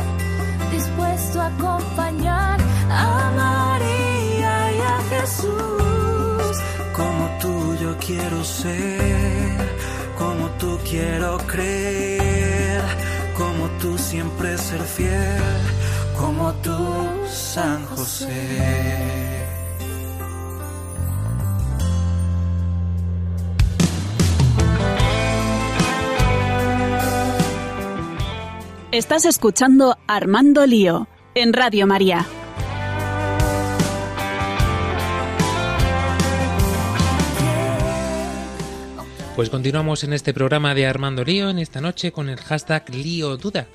dispuesto a acompañar a María y a Jesús. Como tú yo quiero ser, como tú quiero creer siempre ser fiel, como tú, San José. Estás escuchando Armando Lío en Radio María. Pues continuamos en este programa de Armando Lío en esta noche con el hashtag Lío Duda.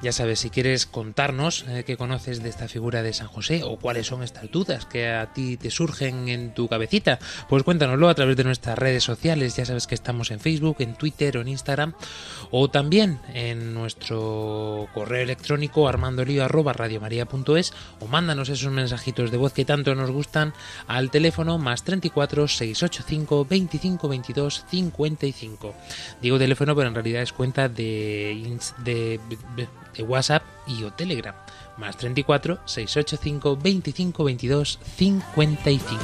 Ya sabes, si quieres contarnos eh, qué conoces de esta figura de San José o cuáles son estas dudas que a ti te surgen en tu cabecita, pues cuéntanoslo a través de nuestras redes sociales. Ya sabes que estamos en Facebook, en Twitter o en Instagram o también en nuestro correo electrónico armandolio@radiomaria.es o mándanos esos mensajitos de voz que tanto nos gustan al teléfono más 34 685 25 22 55. Digo teléfono, pero en realidad es cuenta de, de, de WhatsApp y o Telegram. Más 34 685 25 22 55.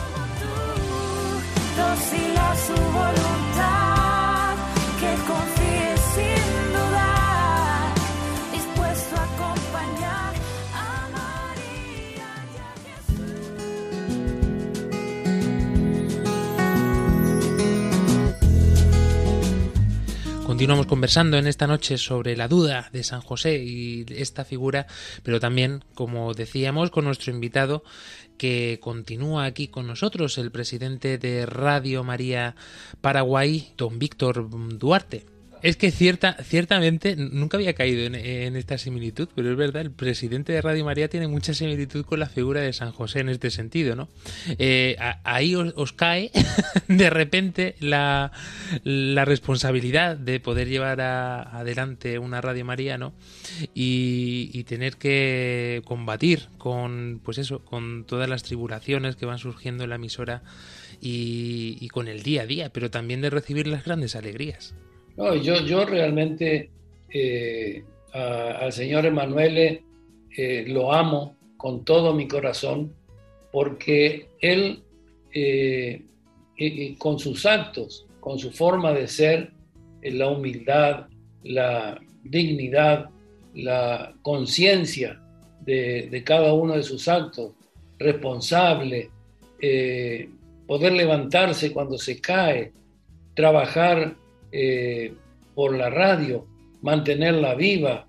Continuamos conversando en esta noche sobre la duda de San José y esta figura, pero también, como decíamos, con nuestro invitado que continúa aquí con nosotros, el presidente de Radio María Paraguay, don Víctor Duarte. Es que cierta, ciertamente nunca había caído en, esta similitud, pero es verdad, el presidente de Radio María tiene mucha similitud con la figura de San José en este sentido, ¿no? Eh, ahí os, cae de repente la, responsabilidad de poder llevar adelante una Radio María, ¿no? Y, tener que combatir con, pues eso, con todas las tribulaciones que van surgiendo en la emisora y con el día a día, pero también de recibir las grandes alegrías. No, yo, yo realmente eh, al señor Emanuele eh, lo amo con todo mi corazón porque él eh, con sus actos, con su forma de ser, la humildad, la dignidad, la conciencia de, cada uno de sus actos, responsable, poder levantarse cuando se cae, trabajar eh, por la radio, mantenerla viva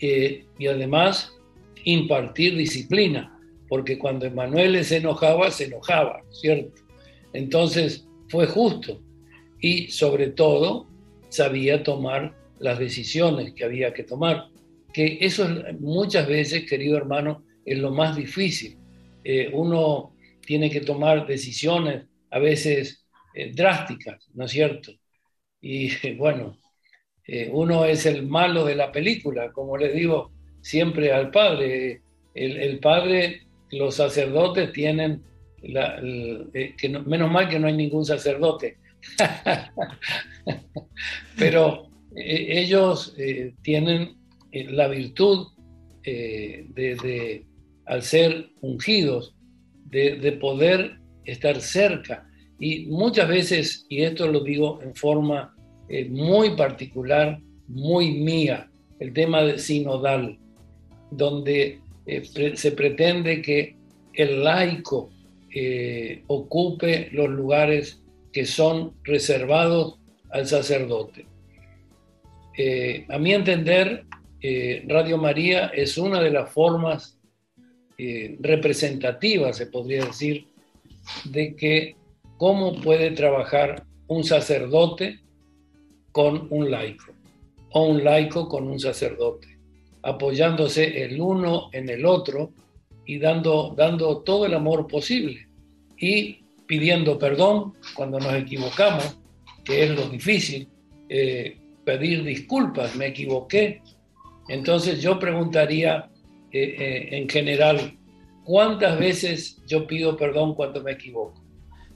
eh, y además impartir disciplina, porque cuando Emanuel se enojaba, se enojaba, ¿cierto? Entonces fue justo y sobre todo sabía tomar las decisiones que había que tomar, que eso muchas veces, querido hermano, es lo más difícil. Eh, uno tiene que tomar decisiones a veces drásticas, ¿no es cierto? Y bueno, eh, uno es el malo de la película, como le digo siempre al padre. El, padre, los sacerdotes tienen, la, eh, que menos mal que no hay ningún sacerdote, pero eh, ellos tienen la virtud de, al ser ungidos, de, de poder estar cerca y muchas veces, y esto lo digo en forma eh, muy particular, muy mía, el tema de sinodal, donde eh, se pretende que el laico eh, ocupe los lugares que son reservados al sacerdote. a mi entender, Radio María es una de las formas representativas, se podría decir, de que cómo puede trabajar un sacerdote con un laico o un laico con un sacerdote, apoyándose el uno en el otro y dando, dando todo el amor posible y pidiendo perdón cuando nos equivocamos, que es lo difícil, eh, pedir disculpas, me equivoqué. Entonces yo preguntaría eh, eh, en general, ¿cuántas veces yo pido perdón cuando me equivoco?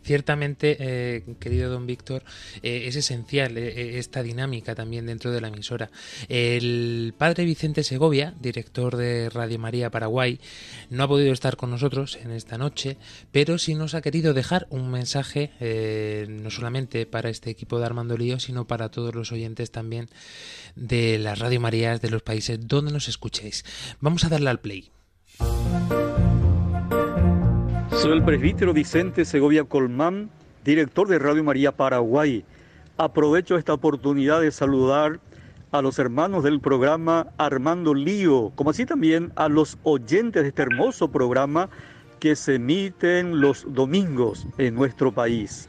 Ciertamente, eh, querido don Víctor, eh, es esencial eh, esta dinámica también dentro de la emisora. El padre Vicente Segovia, director de Radio María Paraguay, no ha podido estar con nosotros en esta noche, pero sí nos ha querido dejar un mensaje, no solamente para este equipo de Armando Lío, sino para todos los oyentes también de las Radio Marías de los países donde nos escuchéis. Vamos a darle al play. Soy el presbítero Vicente Segovia Colmán, director de Radio María Paraguay. Aprovecho esta oportunidad de saludar a los hermanos del programa Armando Lío, como así también a los oyentes de este hermoso programa que se emiten los domingos en nuestro país.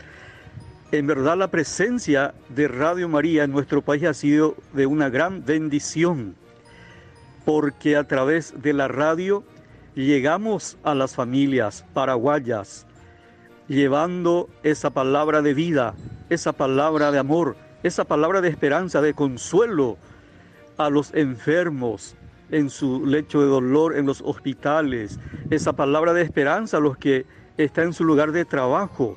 En verdad la presencia de Radio María en nuestro país ha sido de una gran bendición, porque a través de la radio llegamos a las familias paraguayas, llevando esa palabra de vida, esa palabra de amor, esa palabra de esperanza, de consuelo a los enfermos en su lecho de dolor en los hospitales, esa palabra de esperanza a los que están en su lugar de trabajo,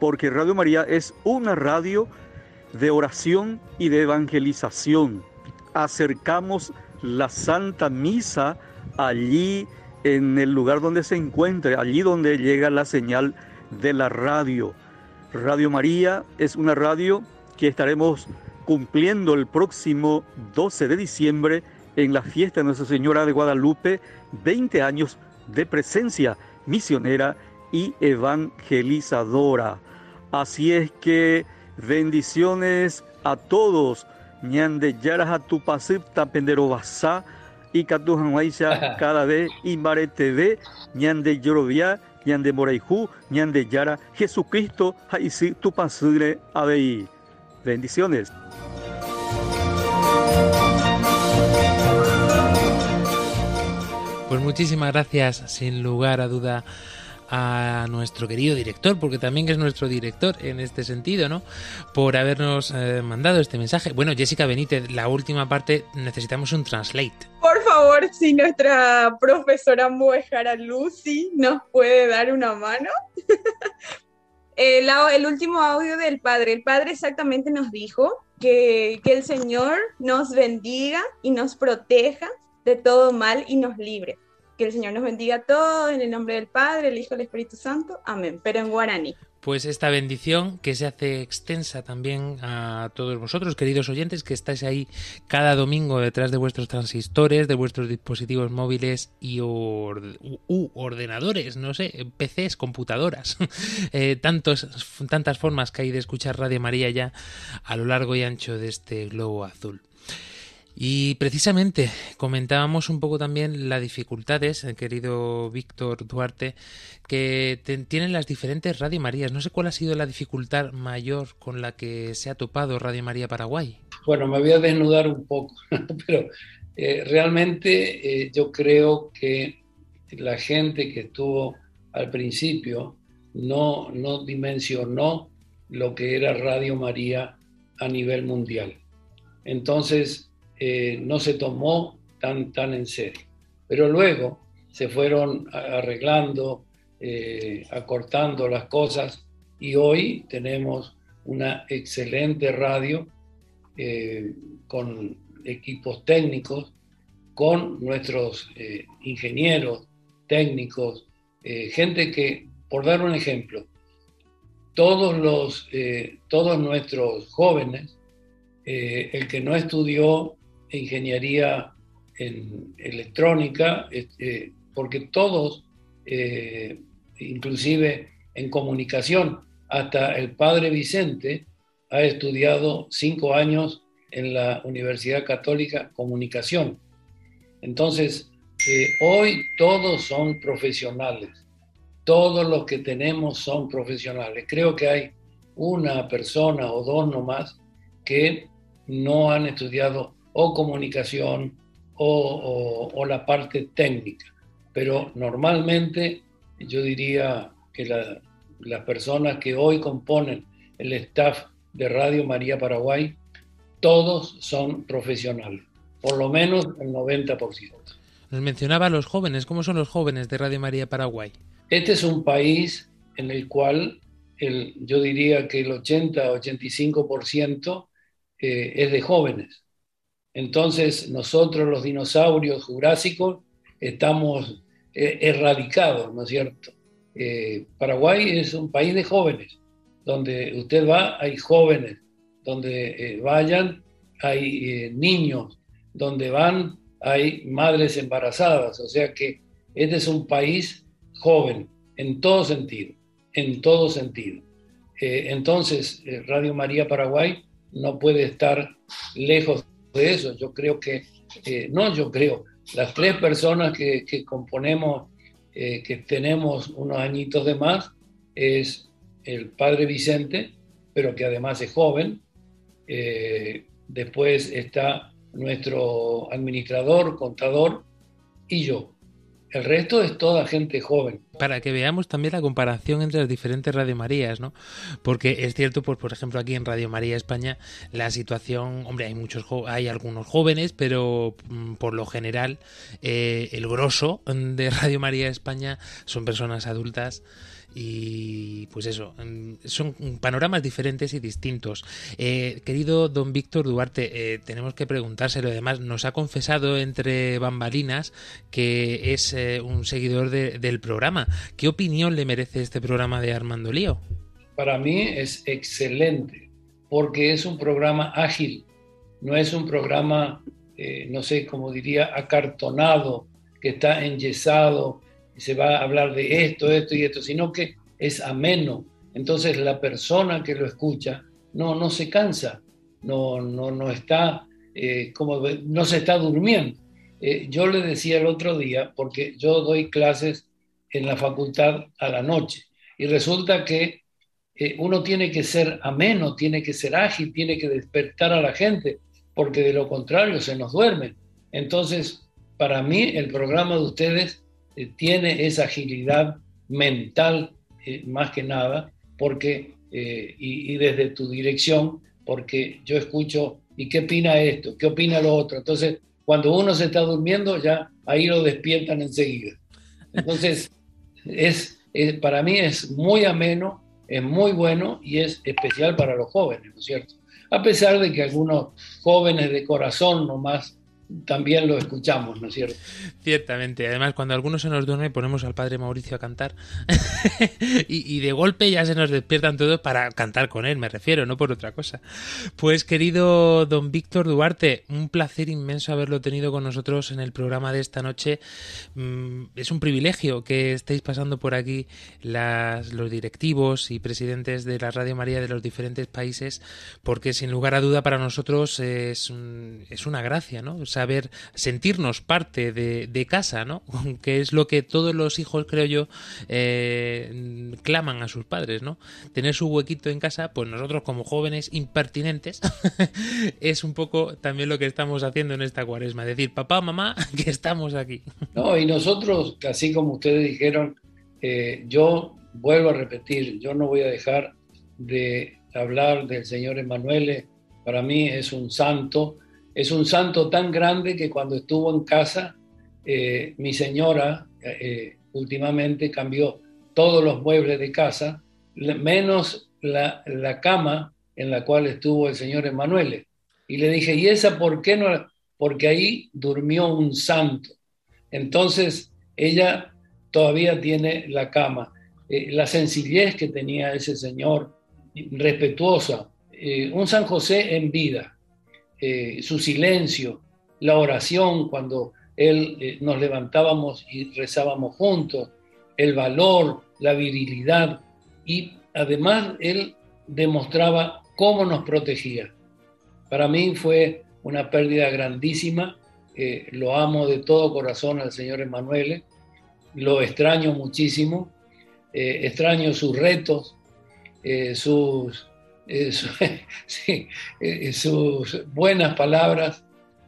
porque Radio María es una radio de oración y de evangelización. Acercamos la Santa Misa allí en el lugar donde se encuentre, allí donde llega la señal de la radio. Radio María es una radio que estaremos cumpliendo el próximo 12 de diciembre en la fiesta de Nuestra Señora de Guadalupe, 20 años de presencia misionera y evangelizadora. Así es que bendiciones a todos. A tu y katujanwaisha cada vez TV, ñande llorovia, ñande moraiju, ñande yara, Jesucristo, haisi tu pasure abei. Bendiciones. Pues muchísimas gracias, sin lugar a duda, a nuestro querido director, porque también es nuestro director en este sentido, ¿no? Por habernos eh, mandado este mensaje. Bueno, Jessica Benítez, la última parte necesitamos un translate. Por favor, si nuestra profesora Muejara Lucy nos puede dar una mano. el, el último audio del padre, el padre exactamente nos dijo que, que el Señor nos bendiga y nos proteja de todo mal y nos libre. Que el Señor nos bendiga a todos en el nombre del Padre, el Hijo y el Espíritu Santo. Amén. Pero en guaraní. Pues esta bendición que se hace extensa también a todos vosotros, queridos oyentes, que estáis ahí cada domingo detrás de vuestros transistores, de vuestros dispositivos móviles y ordenadores, no sé, PCs, computadoras, eh, tantas formas que hay de escuchar Radio María ya a lo largo y ancho de este globo azul. Y precisamente comentábamos un poco también las dificultades, eh, querido Víctor Duarte, que tienen las diferentes Radio Marías. No sé cuál ha sido la dificultad mayor con la que se ha topado Radio María Paraguay. Bueno, me voy a desnudar un poco, pero eh, realmente eh, yo creo que la gente que estuvo al principio no, no dimensionó lo que era Radio María a nivel mundial. Entonces, eh, no se tomó tan, tan en serio. Pero luego se fueron arreglando, eh, acortando las cosas y hoy tenemos una excelente radio eh, con equipos técnicos, con nuestros ingenieros técnicos, gente que, por dar un ejemplo, todos, los, todos nuestros jóvenes, el que no estudió ingeniería en electrónica, este, porque todos, eh, inclusive en comunicación, hasta el padre Vicente ha estudiado cinco años en la Universidad Católica Comunicación. Entonces, eh, hoy todos son profesionales, todos los que tenemos son profesionales. Creo que hay una persona o dos nomás que no han estudiado o comunicación o, la parte técnica. Pero normalmente yo diría que las personas que hoy componen el staff de Radio María Paraguay, todos son profesionales, por lo menos el 90%. Nos mencionaba a los jóvenes, ¿cómo son los jóvenes de Radio María Paraguay? Este es un país en el cual el, yo diría que el 80-85% eh, es de jóvenes. Entonces nosotros los dinosaurios jurásicos estamos eh, erradicados, ¿no es cierto? Eh, Paraguay es un país de jóvenes, donde usted va, hay jóvenes, donde eh, vayan, hay niños, donde van, hay madres embarazadas, o sea que este es un país joven, en todo sentido, en todo sentido. entonces, Radio María Paraguay no puede estar lejos de eso. Yo creo que, eh, no yo creo, las tres personas que, componemos, eh, que tenemos unos añitos de más, es el padre Vicente, pero que además es joven. Eh, después está nuestro administrador, contador y yo. El resto es toda gente joven. Para que veamos también la comparación entre las diferentes Radio Marías, ¿no? Porque es cierto, pues por ejemplo aquí en Radio María España la situación, hombre, hay muchos, hay algunos jóvenes, pero mm, por lo general eh, el grosso de Radio María España son personas adultas y pues eso, mm, son panoramas diferentes y distintos. Eh, querido don Víctor Duarte, eh, tenemos que preguntárselo. Además, nos ha confesado entre bambalinas que es eh, un seguidor del programa. ¿Qué opinión le merece este programa de Armando Lío? Para mí es excelente, porque es un programa ágil, no es un programa, no sé, como diría, acartonado, que está enyesado se va a hablar de esto, esto y esto, sino que es ameno. Entonces la persona que lo escucha no, no se cansa, no, no, no está, eh, como, no se está durmiendo. Eh, yo le decía el otro día, porque yo doy clases en la facultad a la noche, y resulta que eh, uno tiene que ser ameno, tiene que ser ágil, tiene que despertar a la gente, porque de lo contrario se nos duerme. Entonces, para mí el programa de ustedes eh, tiene esa agilidad mental eh, más que nada, porque, eh, y, desde tu dirección, porque yo escucho, ¿y qué opina esto? ¿Qué opina lo otro? Entonces, cuando uno se está durmiendo, ya ahí lo despiertan enseguida. Entonces, es, para mí es muy ameno, es muy bueno y es especial para los jóvenes, ¿no es cierto? A pesar de que algunos jóvenes de corazón nomás también lo escuchamos, ¿no es cierto? Ciertamente. Además, cuando algunos se nos duerme, ponemos al padre Mauricio a cantar y, de golpe ya se nos despiertan todos para cantar con él, me refiero, no por otra cosa. Pues querido don Víctor Duarte, un placer inmenso haberlo tenido con nosotros en el programa de esta noche. Mm, es un privilegio que estéis pasando por aquí las, los directivos y presidentes de la Radio María de los diferentes países, porque sin lugar a duda para nosotros es, es una gracia, ¿no? Saber sentirnos parte de, casa, ¿no? Que es lo que todos los hijos, creo yo, eh, claman a sus padres, ¿no? Tener su huequito en casa, pues nosotros como jóvenes impertinentes, es un poco también lo que estamos haciendo en esta cuaresma, decir, papá, mamá, que estamos aquí. No, y nosotros, así como ustedes dijeron, eh, yo vuelvo a repetir, yo no voy a dejar de hablar del Señor Emanuele, para mí es un santo, es un santo tan grande que cuando estuvo en casa, eh, mi señora eh, últimamente cambió todos los muebles de casa, menos la, cama en la cual estuvo el señor Emanuele. Y le dije, ¿y esa por qué no? Porque ahí durmió un santo. Entonces, ella todavía tiene la cama. Eh, la sencillez que tenía ese señor, respetuosa. un San José en vida. Eh, su silencio, la oración cuando él eh, nos levantábamos y rezábamos juntos, el valor, la virilidad y además él demostraba cómo nos protegía. Para mí fue una pérdida grandísima, eh, lo amo de todo corazón al señor Emanuele, lo extraño muchísimo, extraño sus retos, sus eh, eh, sus buenas palabras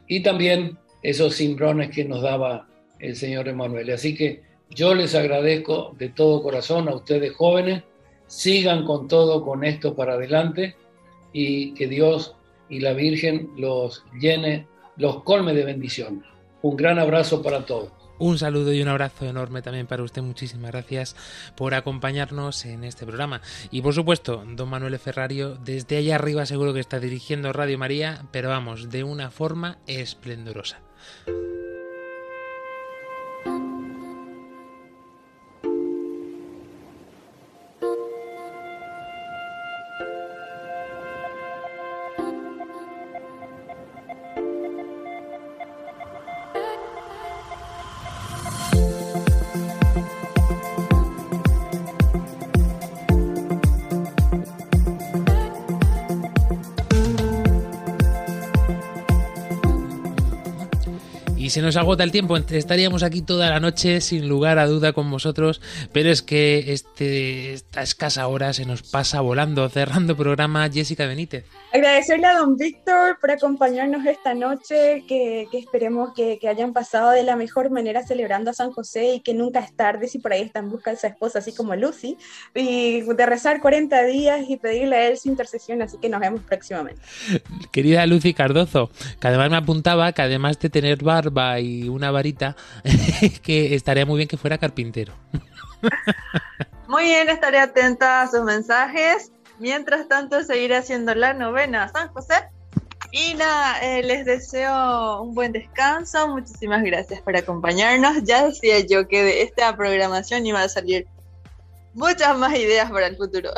y también esos cimbrones que nos daba el Señor Emanuel. Así que yo les agradezco de todo corazón a ustedes jóvenes, sigan con todo con esto para adelante y que Dios y la Virgen los llene, los colme de bendición. Un gran abrazo para todos. Un saludo y un abrazo enorme también para usted. Muchísimas gracias por acompañarnos en este programa. Y por supuesto, don Manuel Ferrario, desde allá arriba seguro que está dirigiendo Radio María, pero vamos, de una forma esplendorosa. Y se nos agota el tiempo, estaríamos aquí toda la noche sin lugar a duda con vosotros, pero es que este, esta escasa hora se nos pasa volando, cerrando programa Jessica Benítez. Agradecerle a don Víctor por acompañarnos esta noche, que, esperemos que, hayan pasado de la mejor manera celebrando a San José y que nunca es tarde si por ahí está en busca de su esposa, así como Lucy, y de rezar 40 días y pedirle a él su intercesión, así que nos vemos próximamente. Querida Lucy Cardozo, que además me apuntaba que además de tener barba y una varita, que estaría muy bien que fuera carpintero. Muy bien, estaré atenta a sus mensajes. Mientras tanto, seguiré haciendo la novena San José. Y nada, eh, les deseo un buen descanso. Muchísimas gracias por acompañarnos. Ya decía yo que de esta programación iba a salir muchas más ideas para el futuro.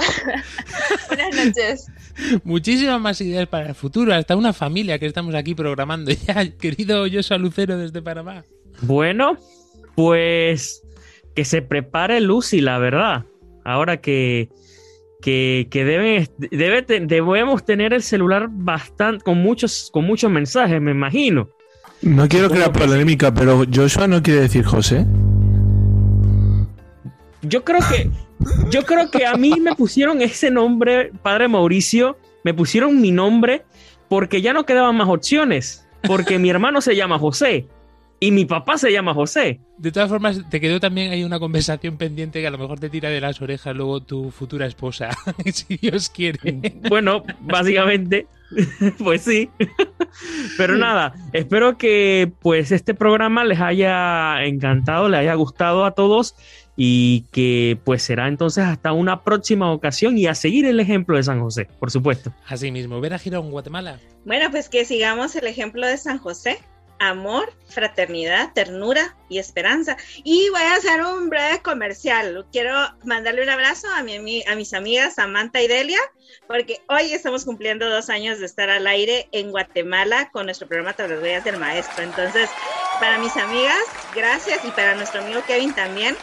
Buenas noches. Muchísimas más ideas para el futuro. Hasta una familia que estamos aquí programando ya, querido Yoso Lucero desde Panamá. Bueno, pues que se prepare Lucy, la verdad. Ahora que que, debe, debemos tener el celular bastante con muchos, con muchos mensajes, me imagino. No quiero crear polémica, pero Joshua no quiere decir José. Yo creo que, yo creo que a mí me pusieron ese nombre, padre Mauricio, me pusieron mi nombre porque ya no quedaban más opciones, porque mi hermano se llama José. Y mi papá se llama José. De todas formas, te quedó también ahí una conversación pendiente que a lo mejor te tira de las orejas luego tu futura esposa, si Dios quiere. Bueno, básicamente, pues sí. Pero nada, espero que pues este programa les haya encantado, les haya gustado a todos y que pues será entonces hasta una próxima ocasión y a seguir el ejemplo de San José, por supuesto. Así mismo, ver a Girón, Guatemala. Bueno, pues que sigamos el ejemplo de San José amor, fraternidad, ternura y esperanza. Y voy a hacer un breve comercial. Quiero mandarle un abrazo a, mi, a mis amigas Samantha y Delia, porque hoy estamos cumpliendo dos años de estar al aire en Guatemala con nuestro programa Tras las del Maestro. Entonces, para mis amigas, gracias y para nuestro amigo Kevin también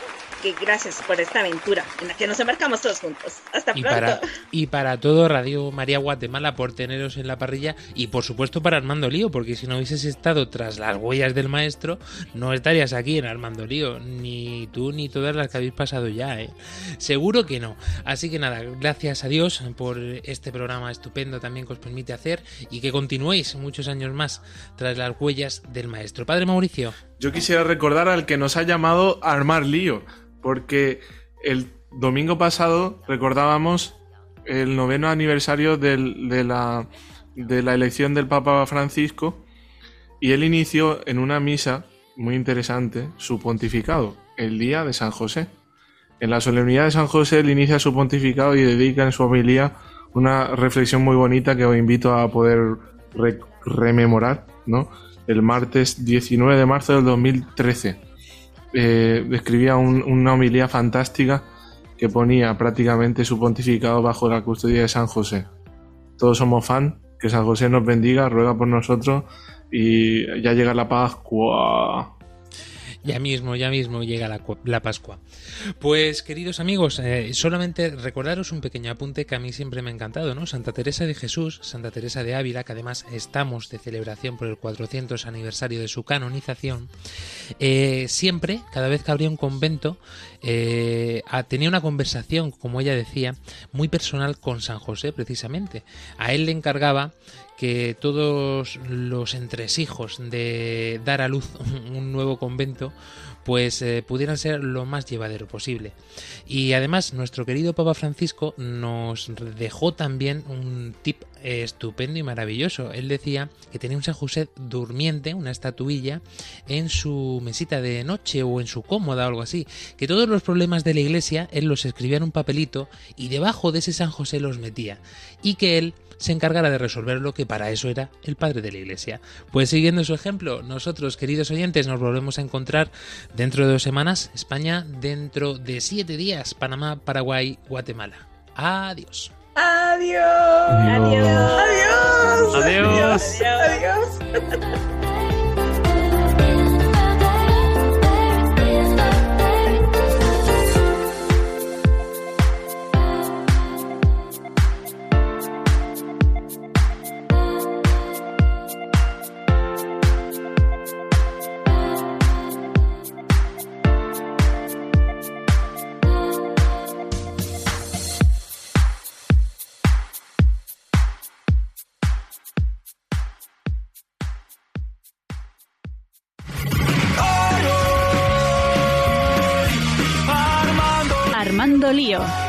gracias por esta aventura en la que nos embarcamos todos juntos. Hasta y pronto. Para, y para todo Radio María Guatemala por teneros en la parrilla y por supuesto para Armando Lío, porque si no hubieses estado tras las huellas del maestro, no estarías aquí en Armando Lío, ni tú ni todas las que habéis pasado ya, ¿eh? Seguro que no. Así que nada, gracias a Dios por este programa estupendo también que os permite hacer y que continuéis muchos años más tras las huellas del maestro. Padre Mauricio. Yo quisiera recordar al que nos ha llamado Armar Lío porque el domingo pasado recordábamos el noveno aniversario de, la, de la elección del Papa Francisco y él inició en una misa muy interesante su pontificado, el día de San José. En la solemnidad de San José él inicia su pontificado y dedica en su homilía una reflexión muy bonita que os invito a poder rememorar, ¿no? El martes 19 de marzo del 2013 eh, describía una homilía fantástica que ponía prácticamente su pontificado bajo la custodia de San José. Todos somos fan, que San José nos bendiga, ruega por nosotros y ya llega la Pascua. Ya mismo, ya mismo llega la, Pascua. Pues queridos amigos, eh, solamente recordaros un pequeño apunte que a mí siempre me ha encantado, ¿no? Santa Teresa de Jesús, Santa Teresa de Ávila, que además estamos de celebración por el 400 aniversario de su canonización, eh, siempre, cada vez que abría un convento, eh, tenía una conversación, como ella decía, muy personal con San José, precisamente. A él le encargaba que todos los entresijos de dar a luz un nuevo convento pues eh, pudieran ser lo más llevadero posible. Y además nuestro querido Papa Francisco nos dejó también un tip estupendo y maravilloso. Él decía que tenía un San José durmiente, una estatuilla, en su mesita de noche o en su cómoda o algo así, que todos los problemas de la iglesia él los escribía en un papelito y debajo de ese San José los metía y que él se encargara de resolver lo que para eso era el padre de la iglesia. Pues siguiendo su ejemplo, nosotros, queridos oyentes, nos volvemos a encontrar dentro de dos semanas, España dentro de siete días, Panamá, Paraguay, Guatemala. Adiós. Adiós. Adiós. Adiós. Adiós. Adiós. Armando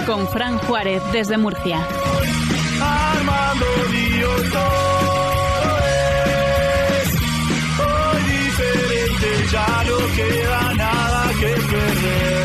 con Fran Juárez desde Murcia. Armando Lío todo es hoy diferente, ya no queda nada que perder.